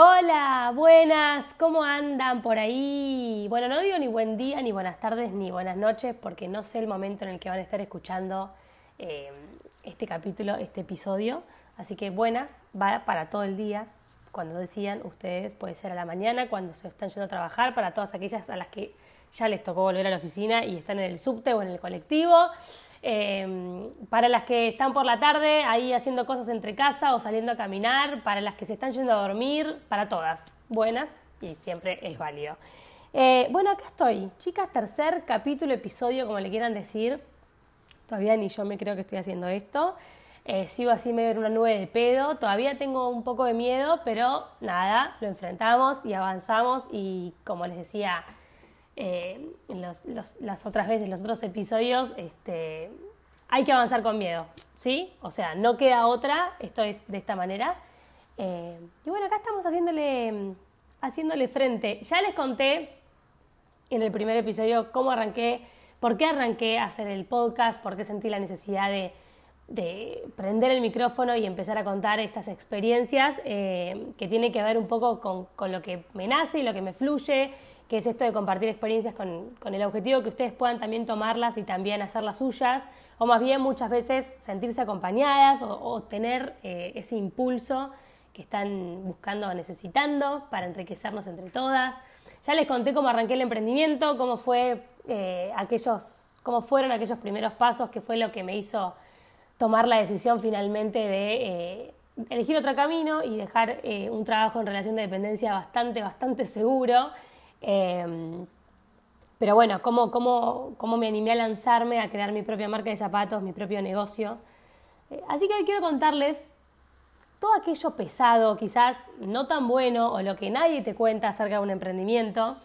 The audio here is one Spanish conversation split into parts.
Hola, buenas, ¿cómo andan por ahí? Bueno, no digo ni buen día, ni buenas tardes, ni buenas noches, porque no sé el momento en el que van a estar escuchando eh, este capítulo, este episodio. Así que buenas, va para todo el día. Cuando decían ustedes, puede ser a la mañana, cuando se están yendo a trabajar, para todas aquellas a las que ya les tocó volver a la oficina y están en el subte o en el colectivo. Em, para las que están por la tarde ahí haciendo cosas entre casa o saliendo a caminar, para las que se están yendo a dormir, para todas. Buenas y siempre es válido. Eh, bueno, acá estoy, chicas, tercer capítulo, episodio, como le quieran decir. Todavía ni yo me creo que estoy haciendo esto. Eh, sigo así medio en una nube de pedo. Todavía tengo un poco de miedo, pero nada, lo enfrentamos y avanzamos. Y como les decía eh, en las otras veces, los otros episodios, este, hay que avanzar con miedo, ¿sí? O sea, no queda otra, esto es de esta manera. Eh, y bueno, acá estamos haciéndole, haciéndole frente. Ya les conté en el primer episodio cómo arranqué, por qué arranqué a hacer el podcast, por qué sentí la necesidad de, prender el micrófono y empezar a contar estas experiencias eh, que tiene que ver un poco con, con, lo que me nace y lo que me fluye que es esto de compartir experiencias con, el objetivo que ustedes puedan también tomarlas y también hacer las suyas, o más bien muchas veces sentirse acompañadas o, tener eh, ese impulso que están buscando o necesitando para enriquecernos entre todas. Ya les conté cómo arranqué el emprendimiento, cómo fue eh, aquellos, cómo fueron aquellos primeros pasos, que fue lo que me hizo tomar la decisión finalmente de eh, elegir otro camino y dejar un trabajo en relación de dependencia bastante, bastante seguro Em, pero bueno, ¿cómo, cómo, cómo me animé a lanzarme a crear mi propia marca de zapatos, mi propio negocio? Eh, así que hoy quiero contarles todo aquello pesado, quizás no tan bueno, o lo que nadie te cuenta acerca de un emprendimiento.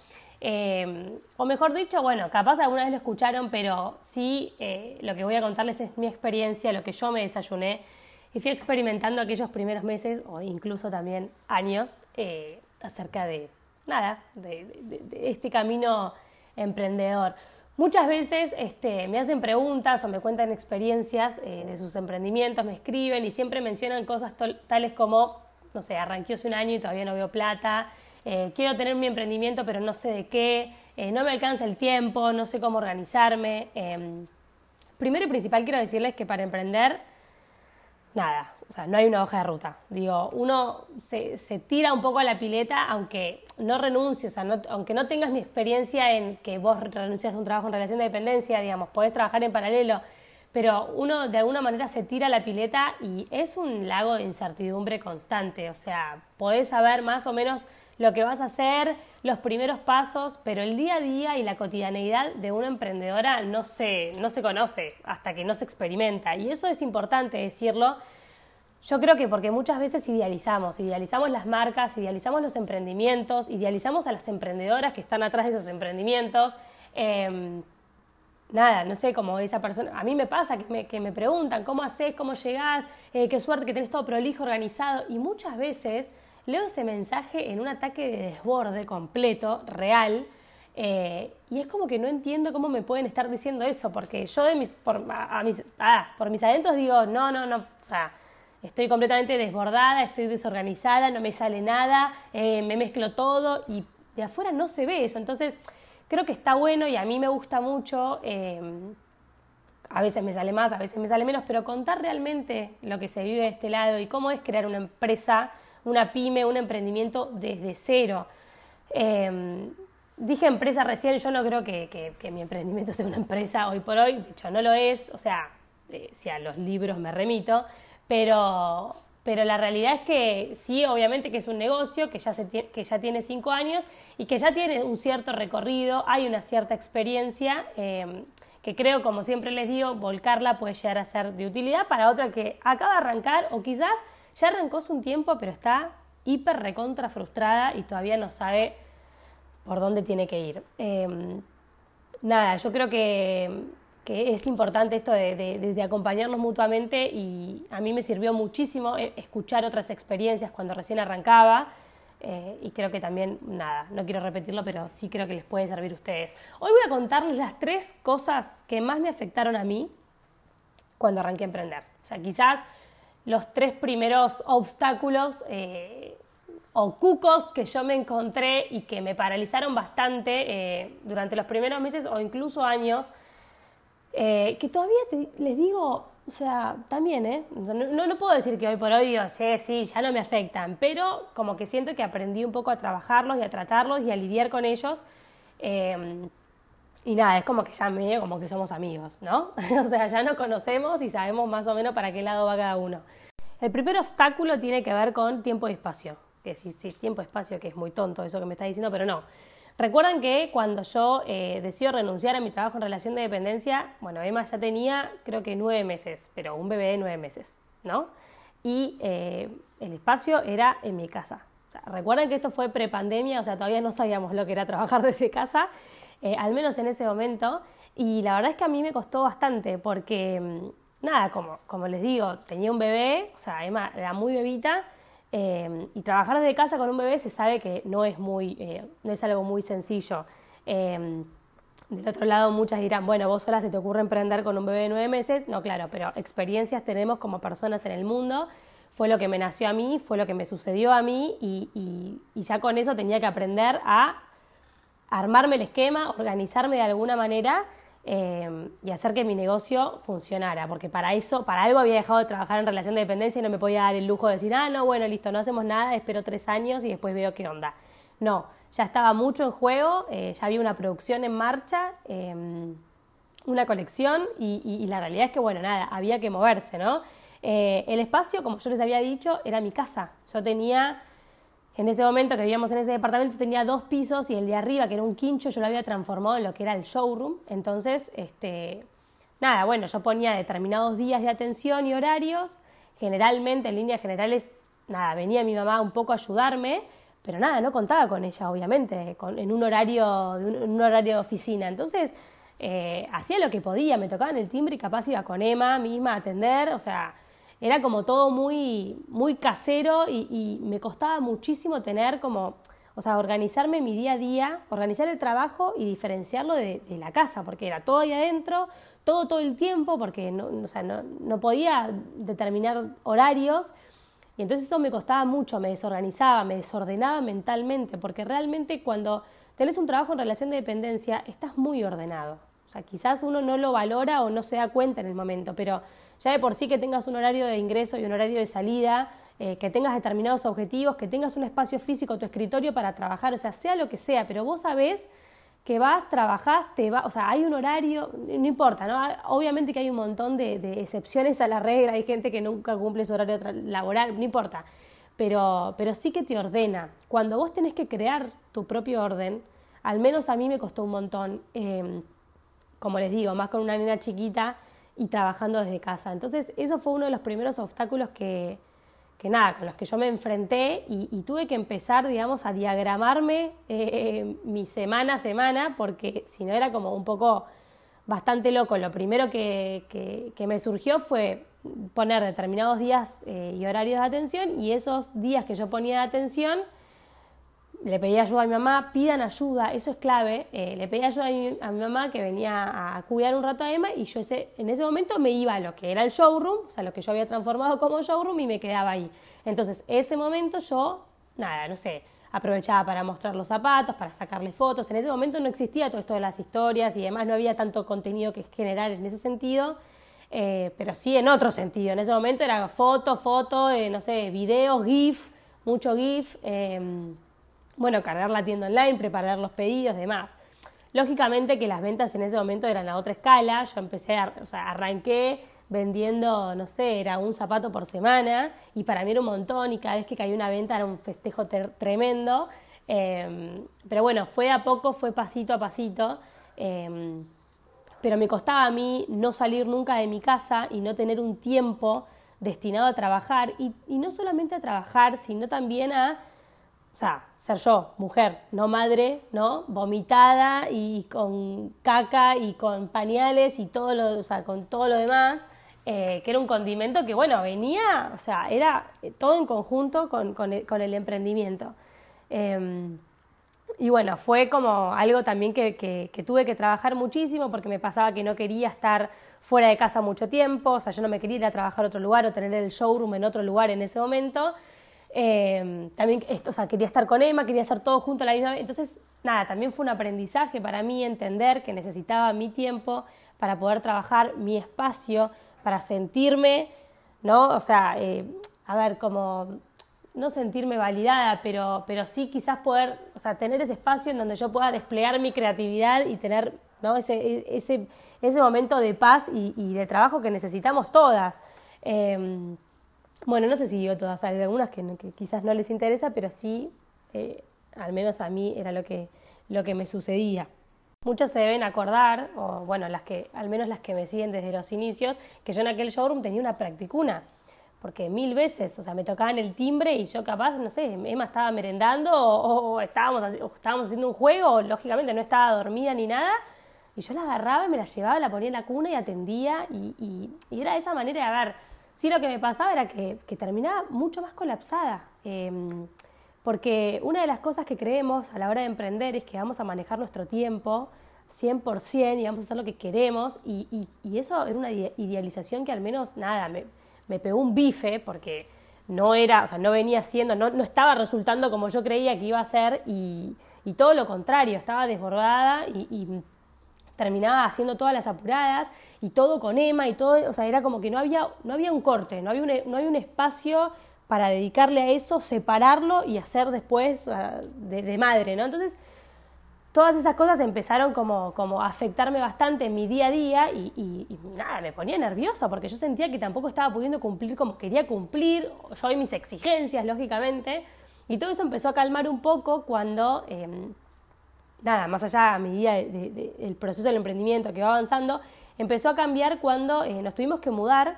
Em, o mejor dicho, bueno, capaz alguna vez lo escucharon, pero sí eh, lo que voy a contarles es mi experiencia, lo que yo me desayuné y fui experimentando aquellos primeros meses o incluso también años eh, acerca de nada, de, este camino emprendedor. Muchas veces este, me hacen preguntas o me cuentan experiencias eh, de sus emprendimientos, me escriben y siempre mencionan cosas tales como, no sé, arranqué hace un año y todavía no veo plata, eh, quiero tener mi emprendimiento pero no sé de qué, eh, no me alcanza el tiempo, no sé cómo organizarme. Em, primero y principal quiero decirles que para emprender nada, o sea, no hay una hoja de ruta. Digo, uno se, tira un poco a la pileta, aunque no renuncies, o sea, aunque no tengas mi experiencia en que vos renuncias a un trabajo en relación de dependencia, digamos, podés trabajar en paralelo, pero uno de alguna manera se tira a la pileta y es un lago de incertidumbre constante, o sea, podés saber más o menos lo que vas a hacer, los primeros pasos, pero el día a día y la cotidianeidad de una emprendedora no se, no se conoce hasta que no se experimenta. Y eso es importante decirlo. Yo creo que porque muchas veces idealizamos, idealizamos las marcas, idealizamos los emprendimientos, idealizamos a las emprendedoras que están atrás de esos emprendimientos. Em, nada, no sé, como esa persona, a mí me pasa que me, que me preguntan cómo haces, cómo llegás, eh, qué suerte que tenés todo prolijo, organizado, y muchas veces leo ese mensaje en un ataque de desborde completo, real, eh, y es como que no entiendo cómo me pueden estar diciendo eso, porque yo de mis, por, a, mis, ah, por mis adentros digo, no, no, no, o sea, estoy completamente desbordada, estoy desorganizada, no me sale nada, eh, me mezclo todo y de afuera no se ve eso. Entonces, creo que está bueno y a mí me gusta mucho, eh, a veces me sale más, a veces me sale menos, pero contar realmente lo que se vive de este lado y cómo es crear una empresa una pyme, un emprendimiento desde cero. Em, dije empresa recién, yo no creo que, mi emprendimiento sea una empresa hoy por hoy, de hecho no lo es, o sea, eh, si a los libros me remito, pero, pero la realidad es que sí, obviamente que es un negocio que ya, se que ya tiene cinco años y que ya tiene un cierto recorrido, hay una cierta experiencia em, que creo, como siempre les digo, volcarla puede llegar a ser de utilidad para otra que acaba de arrancar o quizás ya arrancó hace un tiempo, pero está hiper recontra frustrada y todavía no sabe por dónde tiene que ir. Em, nada, yo creo que, es importante esto de, acompañarnos mutuamente y a mí me sirvió muchísimo eh, escuchar otras experiencias cuando recién arrancaba. Eh, y creo que también, nada, no quiero repetirlo, pero sí creo que les puede servir a ustedes. Hoy voy a contarles las tres cosas que más me afectaron a mí cuando arranqué a emprender. O sea, quizás los tres primeros obstáculos eh, o cucos que yo me encontré y que me paralizaron bastante eh, durante los primeros meses o incluso años, eh, que todavía les digo, o sea, también, ¿eh? no, no, puedo decir que hoy por hoy digo, sí, sí, ya no me afectan, pero como que siento que aprendí un poco a trabajarlos y a tratarlos y a lidiar con ellos. Y nada, es como que ya medio como que somos amigos, ¿no? o sea, ya nos conocemos y sabemos más o menos para qué lado va cada uno. El primer obstáculo tiene que ver con tiempo y espacio que si, si tiempo espacio, que es muy tonto eso que me está diciendo, pero no. Recuerdan que cuando yo eh, decido renunciar a mi trabajo en relación de dependencia, bueno, Emma ya tenía creo que nueve meses, pero un bebé de nueve meses, ¿no? Y eh, el espacio era en mi casa. O recuerden que esto fue prepandemia, o sea, todavía no sabíamos lo que era trabajar desde casa, eh, al menos en ese momento. Y la verdad es que a mí me costó bastante porque, mm, nada, como, como les digo, tenía un bebé, o sea, Emma era muy bebita eh, y trabajar desde casa con un bebé se sabe que no es, muy, eh, no es algo muy sencillo. Del otro lado, muchas dirán, bueno, vos sola se te ocurre emprender con un bebé de nueve meses. No, claro, pero experiencias tenemos como personas en el mundo. Fue lo que me nació a mí, fue lo que me sucedió a mí y ya con eso tenía que aprender a armarme el esquema, organizarme de alguna manera Em, y hacer que mi negocio funcionara, porque para eso, para algo había dejado de trabajar en relación de dependencia y no me podía dar el lujo de decir, ah, no, bueno, listo, no hacemos nada, espero tres años y después veo qué onda. No, ya estaba mucho en juego, eh, ya había una producción en marcha, em, una colección y, la realidad es que, bueno, nada, había que moverse, ¿no? Eh, el espacio, como yo les había dicho, era mi casa. Yo tenía en ese momento que vivíamos en ese departamento tenía dos pisos y el de arriba, que era un quincho, yo lo había transformado en lo que era el showroom. Entonces, este, nada, bueno, yo ponía determinados días de atención y horarios. Generalmente, en líneas generales, nada, venía mi mamá un poco a ayudarme, pero nada, no contaba con ella, obviamente, en, un horario, en un horario de oficina. Entonces, eh, hacía lo que podía, me tocaba en el timbre y capaz iba con Emma misma a atender, o sea, era como todo muy, muy casero y, me costaba muchísimo tener como, o sea, organizarme mi día a día, organizar el trabajo y diferenciarlo de, la casa, porque era todo ahí adentro, todo todo el tiempo, porque no, o sea, no, no podía determinar horarios. Y entonces eso me costaba mucho, me desorganizaba, me desordenaba mentalmente, porque realmente cuando tenés un trabajo en relación de dependencia, estás muy ordenado. O sea, quizás uno no lo valora o no se da cuenta en el momento, pero ya de por sí que tengas un horario de ingreso y un horario de salida, eh, que tengas determinados objetivos, que tengas un espacio físico, tu escritorio para trabajar, o sea, sea lo que sea, pero vos sabés que vas, trabajás, te va, o sea, hay un horario, no importa, ¿no? Obviamente que hay un montón de, excepciones a la regla, hay gente que nunca cumple su horario laboral, no importa, pero, pero sí que te ordena. Cuando vos tenés que crear tu propio orden, al menos a mí me costó un montón, em, como les digo, más con una nena chiquita, y trabajando desde casa. Entonces, eso fue uno de los primeros obstáculos que, que nada, con los que yo me enfrenté y, tuve que empezar, digamos, a diagramarme eh, mi semana a semana, porque si no era como un poco bastante loco. Lo primero que, que, me surgió fue poner determinados días eh, y horarios de atención y esos días que yo ponía de atención le pedí ayuda a mi mamá, pidan ayuda, eso es clave. Eh, le pedí ayuda a mi, mamá que venía a cuidar un rato a Emma y yo ese, en ese momento me iba a lo que era el showroom, o sea, lo que yo había transformado como showroom y me quedaba ahí. Entonces, ese momento yo, nada, no sé, aprovechaba para mostrar los zapatos, para sacarle fotos. En ese momento no existía todo esto de las historias y demás, no había tanto contenido que generar en ese sentido. Eh, pero sí en otro sentido. En ese momento era foto, foto, eh, no sé, videos, GIF, mucho GIF. Bueno, cargar la tienda online, preparar los pedidos, demás. Lógicamente que las ventas en ese momento eran a otra escala, yo empecé, a, o sea, arranqué vendiendo, no sé, era un zapato por semana y para mí era un montón y cada vez que caía una venta era un festejo tremendo. Em, pero bueno, fue a poco, fue pasito a pasito. Em, pero me costaba a mí no salir nunca de mi casa y no tener un tiempo destinado a trabajar, y, y no solamente a trabajar, sino también a o sea, ser yo, mujer, no madre, ¿no? Vomitada y con caca y con pañales y todo lo, o sea, con todo lo demás, eh, que era un condimento que, bueno, venía, o sea, era todo en conjunto con, con, el, emprendimiento. Em, y bueno, fue como algo también que, que, tuve que trabajar muchísimo porque me pasaba que no quería estar fuera de casa mucho tiempo, o sea, yo no me quería ir a trabajar a otro lugar o tener el showroom en otro lugar en ese momento. Eh, también, o sea, quería estar con Emma, quería hacer todo junto a la misma vez. Entonces, nada, también fue un aprendizaje para mí entender que necesitaba mi tiempo para poder trabajar mi espacio, para sentirme, ¿no? O sea, eh, a ver, como no sentirme validada, pero, pero sí quizás poder, o sea, tener ese espacio en donde yo pueda desplegar mi creatividad y tener, ¿no? Ese, ese, ese momento de paz y, de trabajo que necesitamos todas. Eh, bueno, no sé si digo todas, hay algunas que, quizás no les interesa, pero sí, eh, al menos a mí era lo que, lo que me sucedía. Muchas se deben acordar, o bueno, las que, al menos las que me siguen desde los inicios, que yo en aquel showroom tenía una practicuna, porque mil veces, o sea, me tocaban el timbre y yo capaz, no sé, Emma estaba merendando o, estábamos, estábamos haciendo un juego, lógicamente no estaba dormida ni nada, y yo la agarraba y me la llevaba, la ponía en la cuna y atendía, y, era de esa manera, a ver, Sí, lo que me pasaba era que, terminaba mucho más colapsada. Em, porque una de las cosas que creemos a la hora de emprender es que vamos a manejar nuestro tiempo 100% y vamos a hacer lo que queremos. Y, eso era una idealización que al menos, nada, me, me, pegó un bife porque no era, o sea, no venía siendo, no, no estaba resultando como yo creía que iba a ser y, todo lo contrario, estaba desbordada y terminaba haciendo todas las apuradas y todo con Emma y todo, o sea, era como que no había, no había un corte, no había un, no había un espacio para dedicarle a eso, separarlo y hacer después de, madre, ¿no? Entonces, todas esas cosas empezaron como, como a afectarme bastante en mi día a día y, nada, me ponía nerviosa porque yo sentía que tampoco estaba pudiendo cumplir como quería cumplir, yo y mis exigencias, lógicamente, y todo eso empezó a calmar un poco cuando... Em, nada, más allá a medida del proceso del emprendimiento que va avanzando, empezó a cambiar cuando eh, nos tuvimos que mudar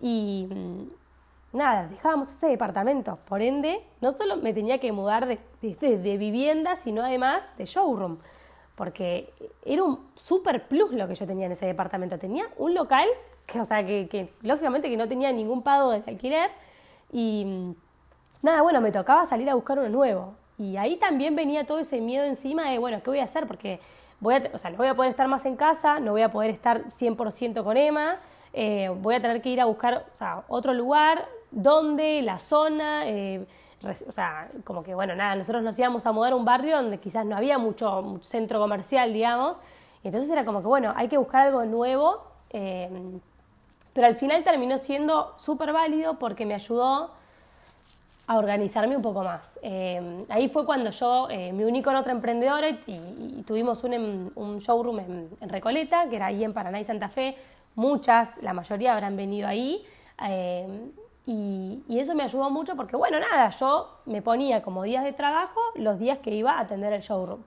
y mm, nada, dejábamos ese departamento. Por ende, no solo me tenía que mudar de, de vivienda, sino además de showroom. Porque era un super plus lo que yo tenía en ese departamento. Tenía un local que, o sea, que, que lógicamente que no tenía ningún pago de alquiler. Y mm, nada, bueno, me tocaba salir a buscar uno nuevo. Y ahí también venía todo ese miedo encima de, bueno, ¿qué voy a hacer? Porque voy a, o sea, no voy a poder estar más en casa, no voy a poder estar 100% con Emma, eh, voy a tener que ir a buscar o sea, otro lugar, dónde, la zona, eh, o sea, como que, bueno, nada, nosotros nos íbamos a mudar a un barrio donde quizás no había mucho, centro comercial, digamos, y entonces era como que, bueno, hay que buscar algo nuevo, eh, pero al final terminó siendo súper válido porque me ayudó a organizarme un poco más. Eh, ahí fue cuando yo eh, me uní con otra emprendedora y, tuvimos un, em, showroom en, Recoleta, que era ahí en Paraná y Santa Fe. Muchas, la mayoría habrán venido ahí. Eh, y, eso me ayudó mucho porque, bueno, nada, yo me ponía como días de trabajo los días que iba a atender el showroom.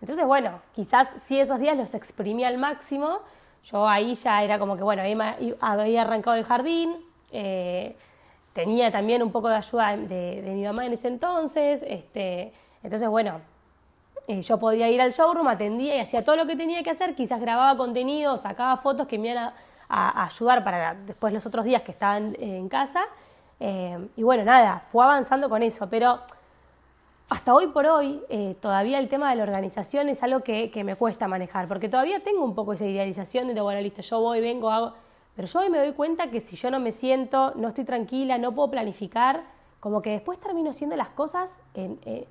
Entonces, bueno, quizás si esos días los exprimía al máximo, yo ahí ya era como que, bueno, había arrancado el jardín, tenía también un poco de ayuda de, mi mamá en ese entonces, este, entonces bueno, eh, yo podía ir al showroom, atendía y hacía todo lo que tenía que hacer, quizás grababa contenido, sacaba fotos que me iban a, ayudar para después los otros días que estaban en casa, eh, y bueno, nada, fue avanzando con eso, pero hasta hoy por hoy eh, todavía el tema de la organización es algo que, que, me cuesta manejar, porque todavía tengo un poco esa idealización de, bueno, listo, yo voy, vengo, hago pero yo hoy me doy cuenta que si yo no me siento, no estoy tranquila, no puedo planificar, como que después termino haciendo las cosas en, eh,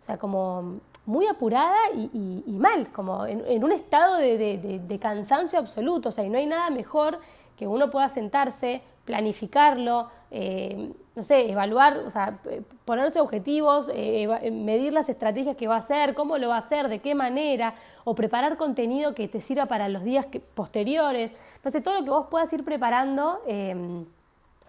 o sea, como muy apurada y, mal, como en, un estado de, cansancio absoluto. O sea, y no hay nada mejor que uno pueda sentarse, planificarlo, eh, no sé, evaluar, o sea, ponerse objetivos, eh, medir las estrategias que va a hacer, cómo lo va a hacer, de qué manera, o preparar contenido que te sirva para los días posteriores. Entonces, todo lo que vos puedas ir preparando em,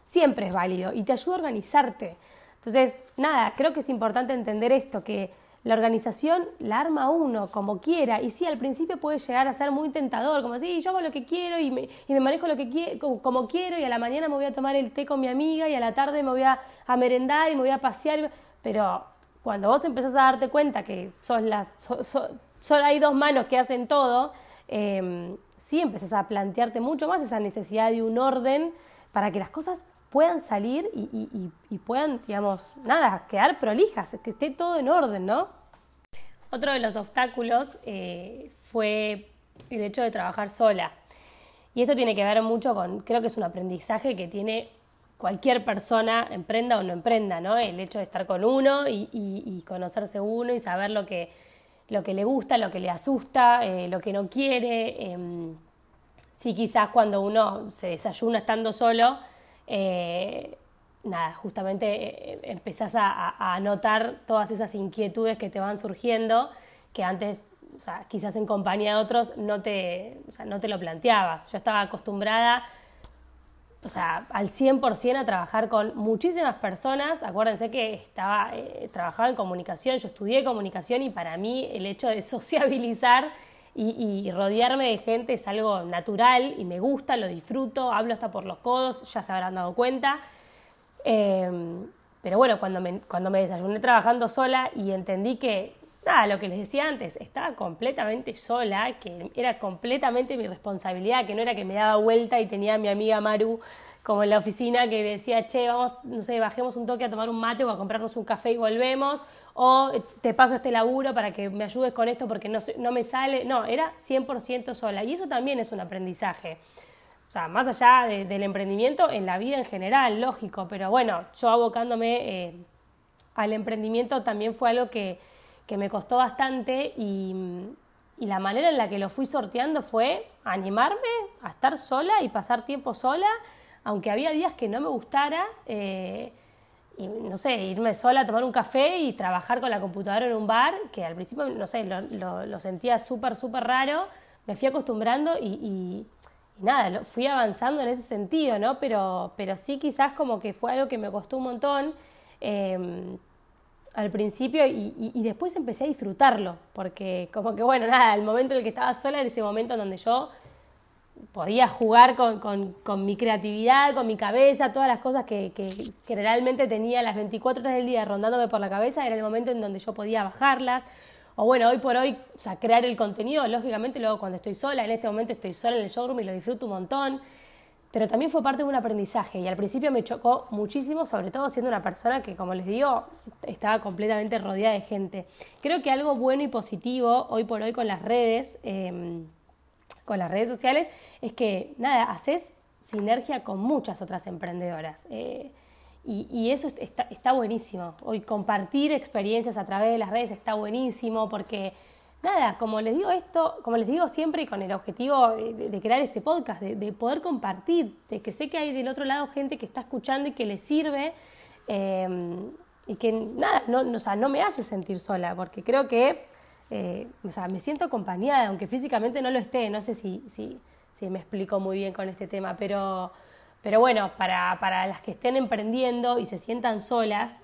siempre es válido y te ayuda a organizarte. Entonces, nada, creo que es importante entender esto, que la organización la arma uno como quiera. Y sí, al principio puede llegar a ser muy tentador, como así, yo hago lo que quiero y me, y me manejo lo que quiero, como, quiero y a la mañana me voy a tomar el té con mi amiga y a la tarde me voy a, merendar y me voy a pasear. Pero cuando vos empezás a darte cuenta que son las, solo hay dos manos que hacen todo, eh, sí empezás a plantearte mucho más esa necesidad de un orden para que las cosas puedan salir y, puedan, digamos, nada, quedar prolijas, que esté todo en orden, ¿no? Otro de los obstáculos eh, fue el hecho de trabajar sola. Y eso tiene que ver mucho con, creo que es un aprendizaje que tiene cualquier persona, emprenda o no emprenda, ¿no? El hecho de estar con uno y, conocerse uno y saber lo que, lo que le gusta, lo que le asusta, eh, lo que no quiere. Eh, sí, quizás cuando uno se desayuna estando solo, eh, nada, justamente eh, empezás a, notar todas esas inquietudes que te van surgiendo, que antes, o sea, quizás en compañía de otros no te, o sea, no te lo planteabas. Yo estaba acostumbrada, o sea, al 100% a trabajar con muchísimas personas. Acuérdense que estaba, eh, trabajaba en comunicación, yo estudié comunicación y para mí el hecho de sociabilizar y, rodearme de gente es algo natural y me gusta, lo disfruto, hablo hasta por los codos, ya se habrán dado cuenta. Em, pero bueno, cuando cuando me desayuné trabajando sola y entendí que, nada, lo que les decía antes, estaba completamente sola, que era completamente mi responsabilidad, que no era que me daba vuelta y tenía a mi amiga Maru como en la oficina que decía, che, vamos, no sé, bajemos un toque a tomar un mate o a comprarnos un café y volvemos, o te paso este laburo para que me ayudes con esto porque no, no me sale. No, era 100% sola. Y eso también es un aprendizaje. O sea, más allá del emprendimiento, en la vida en general, lógico. Pero bueno, yo abocándome eh, al emprendimiento también fue algo que, me costó bastante y, la manera en la que lo fui sorteando fue animarme a estar sola y pasar tiempo sola, aunque había días que no me gustara. Eh, y no sé, irme sola a tomar un café y trabajar con la computadora en un bar, que al principio, no sé, lo, sentía súper, súper raro, me fui acostumbrando y, nada, lo, fui avanzando en ese sentido, ¿no? Pero, pero sí quizás como que fue algo que me costó un montón em, al principio y, y, después empecé a disfrutarlo, porque como que, bueno, nada, el momento en el que estaba sola era ese momento en donde yo podía jugar con, mi creatividad, con mi cabeza, todas las cosas que, generalmente tenía las 24 horas del día rondándome por la cabeza, era el momento en donde yo podía bajarlas. O bueno, hoy por hoy, o sea, crear el contenido, lógicamente luego cuando estoy sola, en este momento estoy sola en el showroom y lo disfruto un montón, pero también fue parte de un aprendizaje y al principio me chocó muchísimo, sobre todo siendo una persona que, como les digo, estaba completamente rodeada de gente. Creo que algo bueno y positivo hoy por hoy con las redes, eh, con las redes sociales, es que, nada, haces sinergia con muchas otras emprendedoras. Eh, y, eso está, buenísimo. Hoy compartir experiencias a través de las redes está buenísimo porque, nada, como les digo esto, como les digo siempre y con el objetivo de, crear este podcast, de, poder compartir, de que sé que hay del otro lado gente que está escuchando y que le sirve. Eh, y que nada, no, o sea, no me hace sentir sola, porque creo que eh, o sea, me siento acompañada, aunque físicamente no lo esté, no sé si, si, si me explico muy bien con este tema, pero, pero bueno, para, para las que estén emprendiendo y se sientan solas,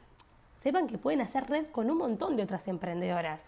sepan que pueden hacer red con un montón de otras emprendedoras.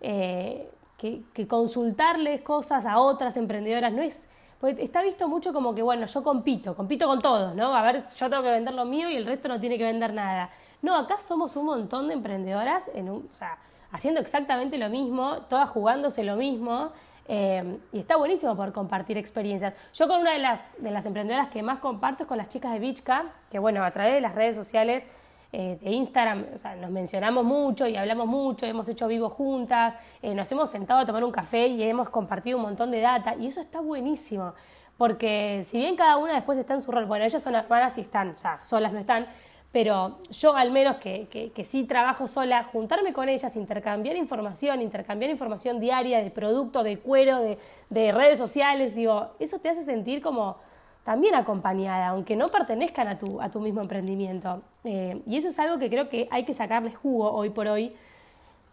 Eh, que, consultarles cosas a otras emprendedoras no es. Porque está visto mucho como que, bueno, yo compito, compito con todos, ¿no? A ver, yo tengo que vender lo mío y el resto no tiene que vender nada. No, acá somos un montón de emprendedoras en un, o sea, haciendo exactamente lo mismo, todas jugándose lo mismo. Eh, y está buenísimo por compartir experiencias. Yo con una de las, de las emprendedoras que más comparto es con las chicas de Bichka, que bueno, a través de las redes sociales eh, de Instagram, o sea, nos mencionamos mucho y hablamos mucho, hemos hecho vivo juntas, eh, nos hemos sentado a tomar un café y hemos compartido un montón de data y eso está buenísimo, porque si bien cada una después está en su rol, bueno, ellas son hermanas y están, o sea, solas no están, pero yo al menos que, que, sí trabajo sola, juntarme con ellas, intercambiar información, intercambiar información diaria de producto, de cuero, de, redes sociales, digo, eso te hace sentir como también acompañada, aunque no pertenezcan a tu, a tu mismo emprendimiento. Eh, y eso es algo que creo que hay que sacarle jugo hoy por hoy,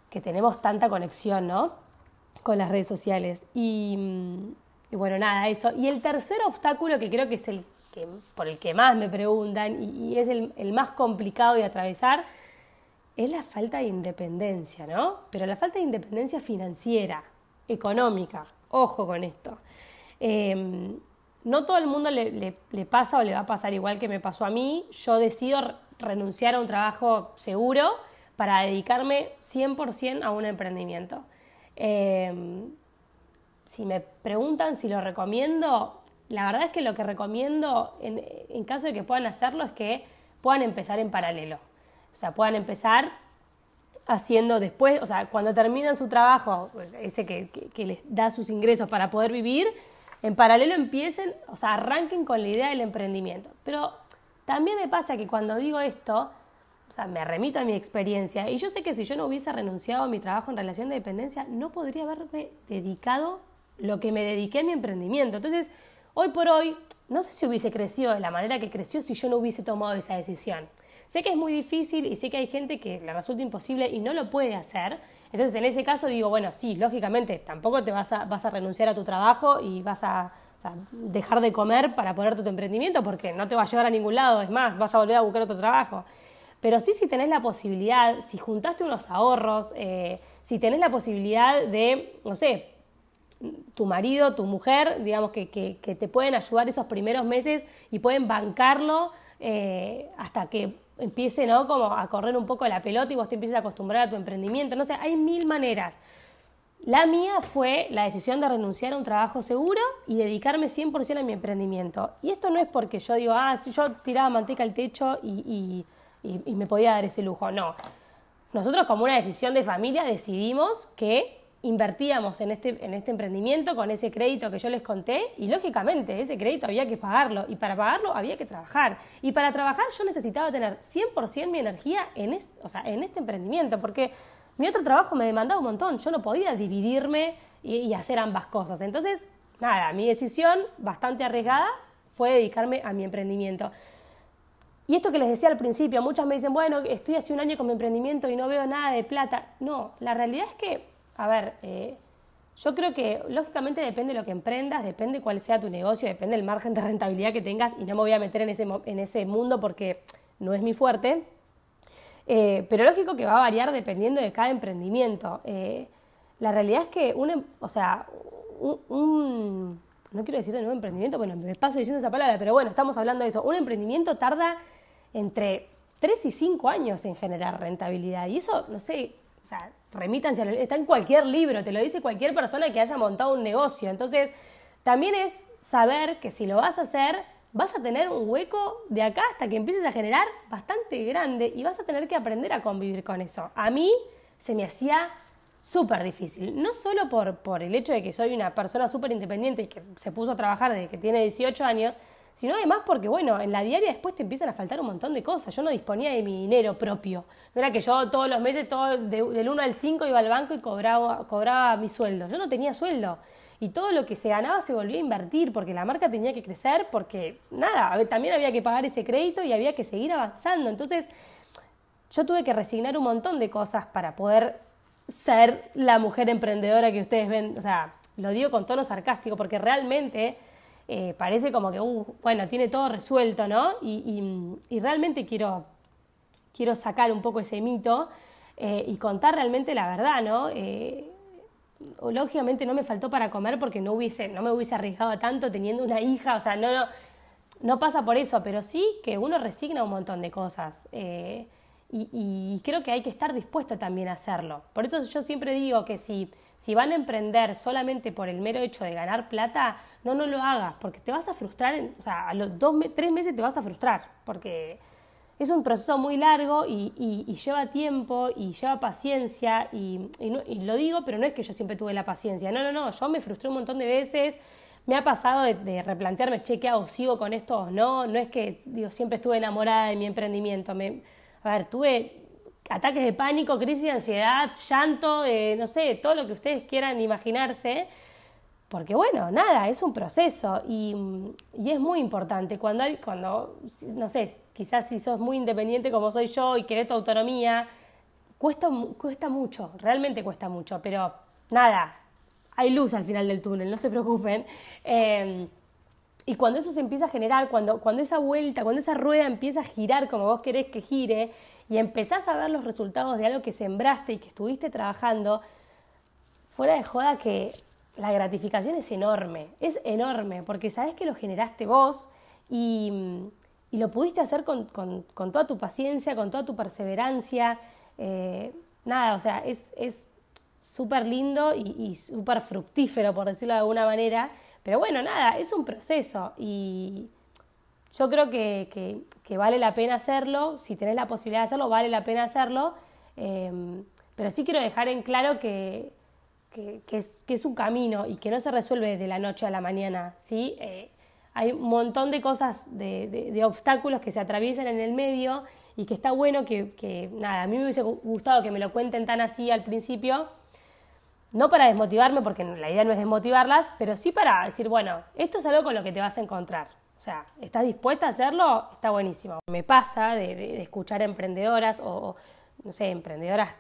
que tenemos tanta conexión, ¿no? Con las redes sociales. Y, y bueno, nada, eso. Y el tercer obstáculo que creo que es el por el que más me preguntan y, es el, más complicado de atravesar, es la falta de independencia, ¿no? Pero la falta de independencia financiera, económica, ojo con esto. Em, no todo el mundo le, pasa o le va a pasar igual que me pasó a mí. Yo decido renunciar a un trabajo seguro para dedicarme 100% a un emprendimiento. Em, si me preguntan si lo recomiendo, la verdad es que lo que recomiendo en, caso de que puedan hacerlo es que puedan empezar en paralelo. O sea, puedan empezar haciendo después, o sea, cuando terminan su trabajo, ese que, que, les da sus ingresos para poder vivir, en paralelo empiecen, o sea, arranquen con la idea del emprendimiento. Pero también me pasa que cuando digo esto, o sea, me remito a mi experiencia y yo sé que si yo no hubiese renunciado a mi trabajo en relación de dependencia, no podría haberme dedicado lo que me dediqué a mi emprendimiento. Entonces, hoy por hoy, no sé si hubiese crecido de la manera que creció si yo no hubiese tomado esa decisión. Sé que es muy difícil y sé que hay gente que le resulta imposible y no lo puede hacer. Entonces, en ese caso digo, bueno, sí, lógicamente, tampoco te vas a, vas a renunciar a tu trabajo y vas a dejar de comer para poner tu emprendimiento porque no te va a llevar a ningún lado, es más, vas a volver a buscar otro trabajo. Pero sí si tenés la posibilidad, si juntaste unos ahorros, eh, si tenés la posibilidad de, no sé, tu marido, tu mujer, digamos que, te pueden ayudar esos primeros meses y pueden bancarlo eh, hasta que empiece ¿no? como a correr un poco la pelota y vos te empieces a acostumbrar a tu emprendimiento. No sé, hay mil maneras. La mía fue la decisión de renunciar a un trabajo seguro y dedicarme 100% a mi emprendimiento. Y esto no es porque yo digo, ah, si yo tiraba manteca al techo y y, me podía dar ese lujo. No. Nosotros como una decisión de familia decidimos que invertíamos en este, en este emprendimiento con ese crédito que yo les conté y lógicamente ese crédito había que pagarlo y para pagarlo había que trabajar y para trabajar yo necesitaba tener 100% mi energía en, o sea, en este emprendimiento porque mi otro trabajo me demandaba un montón, yo no podía dividirme y, y hacer ambas cosas. Entonces, nada, mi decisión bastante arriesgada fue dedicarme a mi emprendimiento. Y esto que les decía al principio, muchas me dicen, bueno, estoy hace un año con mi emprendimiento y no veo nada de plata. No, la realidad es que, a ver, eh, yo creo que lógicamente depende de lo que emprendas, depende cuál sea tu negocio, depende del margen de rentabilidad que tengas y no me voy a meter en ese, en ese mundo porque no es mi fuerte. Eh, pero lógico que va a variar dependiendo de cada emprendimiento. Eh, la realidad es que un, em, o sea, un, no quiero decir de nuevo emprendimiento, bueno, me paso diciendo esa palabra, pero bueno, estamos hablando de eso. Un emprendimiento tarda entre 3 y 5 años en generar rentabilidad. Y eso, no sé, o sea, remítanse, está en cualquier libro, te lo dice cualquier persona que haya montado un negocio. Entonces, también es saber que si lo vas a hacer, vas a tener un hueco de acá hasta que empieces a generar bastante grande y vas a tener que aprender a convivir con eso. A mí se me hacía súper difícil, no solo por, por el hecho de que soy una persona súper independiente y que se puso a trabajar desde que tiene 18 años, sino además porque, bueno, en la diaria después te empiezan a faltar un montón de cosas. Yo no disponía de mi dinero propio. No era que yo todos los meses, todo del 1 al 5 iba al banco y cobraba, cobraba mi sueldo. Yo no tenía sueldo. Y todo lo que se ganaba se volvía a invertir porque la marca tenía que crecer, porque nada, también había que pagar ese crédito y había que seguir avanzando. Entonces, yo tuve que resignar un montón de cosas para poder ser la mujer emprendedora que ustedes ven. O sea, lo digo con tono sarcástico porque realmente eh, parece como que, uh, bueno, tiene todo resuelto, ¿no? Y, realmente quiero, quiero sacar un poco ese mito eh, y contar realmente la verdad, ¿no? Eh, lógicamente no me faltó para comer porque no, hubiese, no me hubiese arriesgado tanto teniendo una hija, o sea, no, no, no pasa por eso, pero sí que uno resigna un montón de cosas. y, y creo que hay que estar dispuesto también a hacerlo. Por eso yo siempre digo que si si van a emprender solamente por el mero hecho de ganar plata, no, no lo hagas, porque te vas a frustrar, o sea, a los dos, tres meses te vas a frustrar, porque es un proceso muy largo y, lleva tiempo y lleva paciencia y, lo digo, pero no es que yo siempre tuve la paciencia, no, no, no, yo me frustré un montón de veces, me ha pasado de, replantearme, che, ¿qué hago? ¿Sigo con esto o no? No es que, digo, siempre estuve enamorada de mi emprendimiento, me, a ver, tuve ataques de pánico, crisis de ansiedad, llanto, eh, no sé, todo lo que ustedes quieran imaginarse, porque bueno, nada, es un proceso y, es muy importante. Cuando, hay, cuando, no sé, quizás si sos muy independiente como soy yo y querés tu autonomía, cuesta, cuesta mucho, realmente cuesta mucho, pero nada, hay luz al final del túnel, no se preocupen. Em, y cuando eso se empieza a generar, cuando, cuando esa vuelta, cuando esa rueda empieza a girar como vos querés que gire, y empezás a ver los resultados de algo que sembraste y que estuviste trabajando, fuera de joda que la gratificación es enorme, es enorme, porque sabes que lo generaste vos y, lo pudiste hacer con, toda tu paciencia, con toda tu perseverancia. Eh, nada, o sea, es súper lindo y, y súper fructífero, por decirlo de alguna manera. Pero bueno, nada, es un proceso y yo creo que, vale la pena hacerlo, si tenés la posibilidad de hacerlo, vale la pena hacerlo, em, pero sí quiero dejar en claro que, es, un camino y que no se resuelve de la noche a la mañana, ¿sí? Eh, hay un montón de cosas, de, obstáculos que se atraviesan en el medio y que está bueno que, que, nada, a mí me hubiese gustado que me lo cuenten tan así al principio, no para desmotivarme, porque la idea no es desmotivarlas, pero sí para decir, bueno, esto es algo con lo que te vas a encontrar. O sea, ¿estás dispuesta a hacerlo? Está buenísimo. Me pasa de, escuchar emprendedoras o, no sé, emprendedoras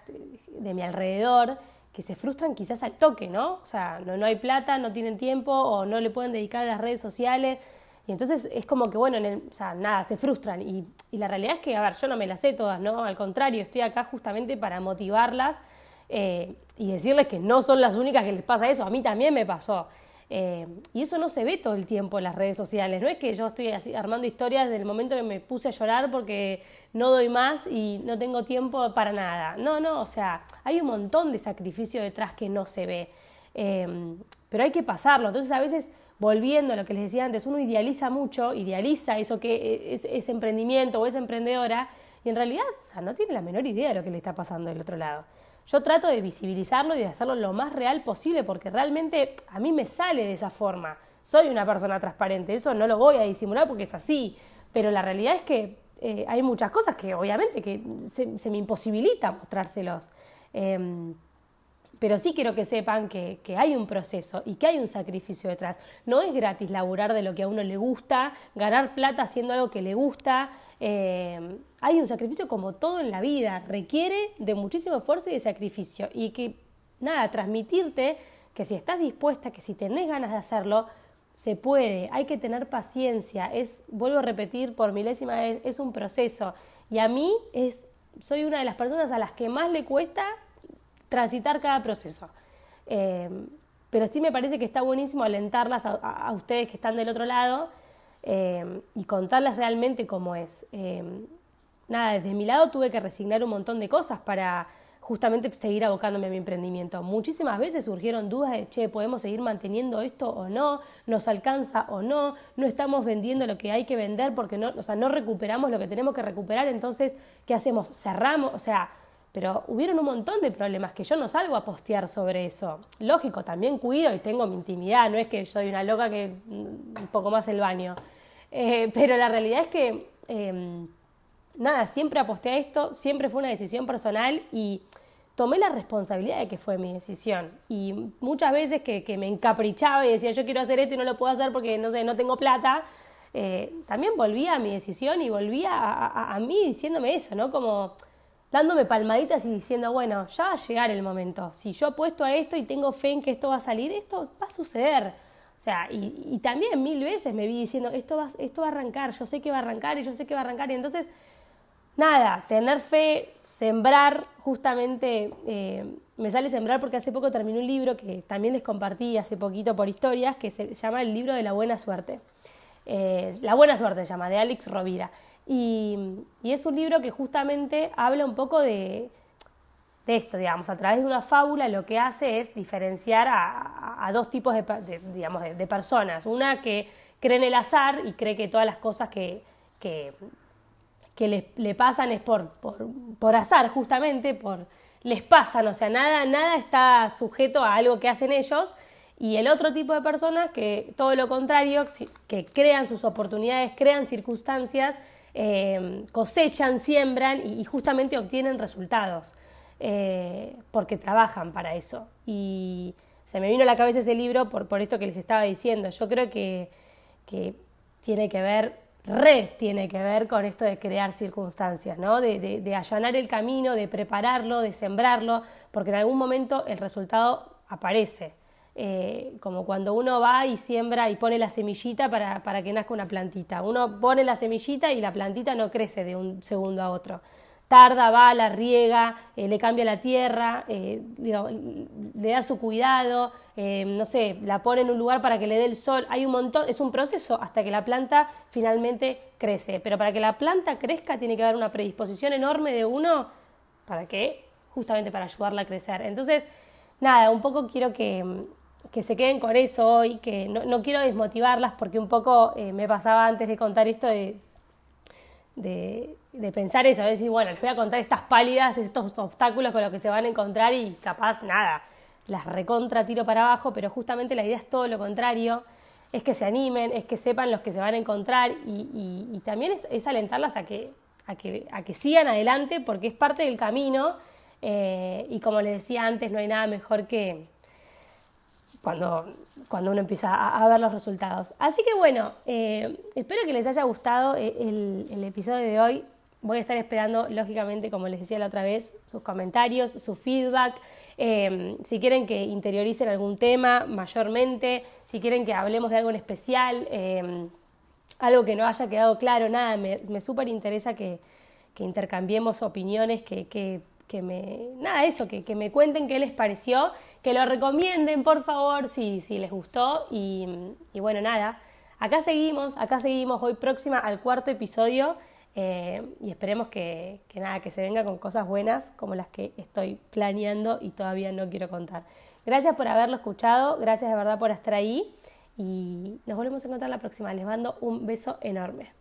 de, mi alrededor que se frustran quizás al toque, ¿no? O sea, no, no hay plata, no tienen tiempo o no le pueden dedicar a las redes sociales. Y entonces es como que, bueno, o sea, nada, se frustran. Y, y, la realidad es que, a ver, yo no me las sé todas, ¿no? Al contrario, estoy acá justamente para motivarlas eh, y decirles que no son las únicas que les pasa eso. A mí también me pasó. Eh, y eso no se ve todo el tiempo en las redes sociales. No es que yo estoy así, armando historias del momento que me puse a llorar porque no doy más y no tengo tiempo para nada. No, no, o sea, hay un montón de sacrificio detrás que no se ve. Eh, pero hay que pasarlo. Entonces a veces, volviendo a lo que les decía antes, uno idealiza mucho, idealiza eso que es, es emprendimiento o es emprendedora y en realidad o sea, no tiene la menor idea de lo que le está pasando del otro lado. Yo trato de visibilizarlo y de hacerlo lo más real posible porque realmente a mí me sale de esa forma. Soy una persona transparente, eso no lo voy a disimular porque es así, pero la realidad es que eh, hay muchas cosas que obviamente que se, me imposibilita mostrárselos. Em, pero sí quiero que sepan que, que, hay un proceso y que hay un sacrificio detrás. No es gratis laburar de lo que a uno le gusta, ganar plata haciendo algo que le gusta, eh, hay un sacrificio como todo en la vida, requiere de muchísimo esfuerzo y de sacrificio. Y que, nada, transmitirte que si estás dispuesta, que si tenés ganas de hacerlo, se puede, hay que tener paciencia, es, vuelvo a repetir por milésima vez, es un proceso. Y a mí es, soy una de las personas a las que más le cuesta transitar cada proceso. Eh, pero sí me parece que está buenísimo alentarlas a ustedes que están del otro lado Em, y contarles realmente cómo es. Em, nada, desde mi lado tuve que resignar un montón de cosas para justamente seguir abocándome a mi emprendimiento. Muchísimas veces surgieron dudas de, che, ¿podemos seguir manteniendo esto o no? ¿Nos alcanza o no? ¿No estamos vendiendo lo que hay que vender porque no, o sea, no recuperamos lo que tenemos que recuperar? Entonces, ¿qué hacemos? ¿Cerramos? O sea, pero hubieron un montón de problemas que yo no salgo a postear sobre eso. Lógico, también cuido y tengo mi intimidad, no es que soy una loca que mm, un poco más el baño. Eh, pero la realidad es que, em, nada, siempre aposté a esto, siempre fue una decisión personal y tomé la responsabilidad de que fue mi decisión. Y muchas veces que, me encaprichaba y decía, yo quiero hacer esto y no lo puedo hacer porque, no sé, no tengo plata, eh, también volvía a mi decisión y volvía a, a, mí diciéndome eso, ¿no? Como dándome palmaditas y diciendo, bueno, ya va a llegar el momento. Si yo apuesto a esto y tengo fe en que esto va a salir, esto va a suceder. Sea, y, también mil veces me vi diciendo, esto va, esto va a arrancar, yo sé que va a arrancar y yo sé que va a arrancar. Y entonces, nada, tener fe, sembrar, justamente, eh, me sale sembrar porque hace poco terminé un libro que también les compartí hace poquito por historias, que se llama El libro de la buena suerte. Eh, la buena suerte se llama, de Alex Rovira. y es un libro que justamente habla un poco de, de esto, digamos, a través de una fábula lo que hace es diferenciar a, dos tipos de, digamos, de, personas. Una que cree en el azar y cree que todas las cosas que, que, le, pasan es por, por, azar, justamente, por les pasan, o sea, nada, nada está sujeto a algo que hacen ellos. Y el otro tipo de personas que todo lo contrario, que crean sus oportunidades, crean circunstancias, eh, cosechan, siembran y justamente obtienen resultados. Eh, porque trabajan para eso. Y se me vino a la cabeza ese libro por, por esto que les estaba diciendo. Yo creo que, que tiene que ver, re tiene que ver con esto de crear circunstancias, ¿no? De, de, allanar el camino, de prepararlo, de sembrarlo, porque en algún momento el resultado aparece. eh, como cuando uno va y siembra y pone la semillita para, para, que nazca una plantita. Uno pone la semillita y la plantita no crece de un segundo a otro. Tarda, va, la riega, eh, le cambia la tierra, eh, le da su cuidado, no sé, la pone en un lugar para que le dé el sol. Hay un montón, es un proceso hasta que la planta finalmente crece. Pero para que la planta crezca tiene que haber una predisposición enorme de uno para que, justamente para ayudarla a crecer. Entonces, nada, un poco quiero que, que se queden con eso hoy, que no, quiero desmotivarlas porque un poco eh, me pasaba antes de contar esto de, pensar eso, de decir, bueno, les voy a contar estas pálidas, estos obstáculos con los que se van a encontrar y capaz nada, las recontra tiro para abajo, pero justamente la idea es todo lo contrario, es que se animen, es que sepan los que se van a encontrar y, también es, alentarlas a que, a, que, a que sigan adelante porque es parte del camino eh, y como les decía antes, no hay nada mejor que cuando, cuando uno empieza a, ver los resultados. Así que bueno, eh, espero que les haya gustado eh, el, episodio de hoy. Voy a estar esperando, lógicamente, como les decía la otra vez, sus comentarios, su feedback. Eh, si quieren que interioricen algún tema mayormente, si quieren que hablemos de algo en especial, algo que no haya quedado claro, nada, me, me súper interesa que, que, intercambiemos opiniones, que, que, me, nada, eso, que, me cuenten qué les pareció que lo recomienden, por favor, si, si les gustó. Y, bueno, nada, acá seguimos, acá seguimos hoy próxima al cuarto episodio. Eh, y esperemos que, que, nada, que se venga con cosas buenas como las que estoy planeando y todavía no quiero contar. Gracias por haberlo escuchado, gracias de verdad por estar ahí y nos volvemos a encontrar la próxima. Les mando un beso enorme.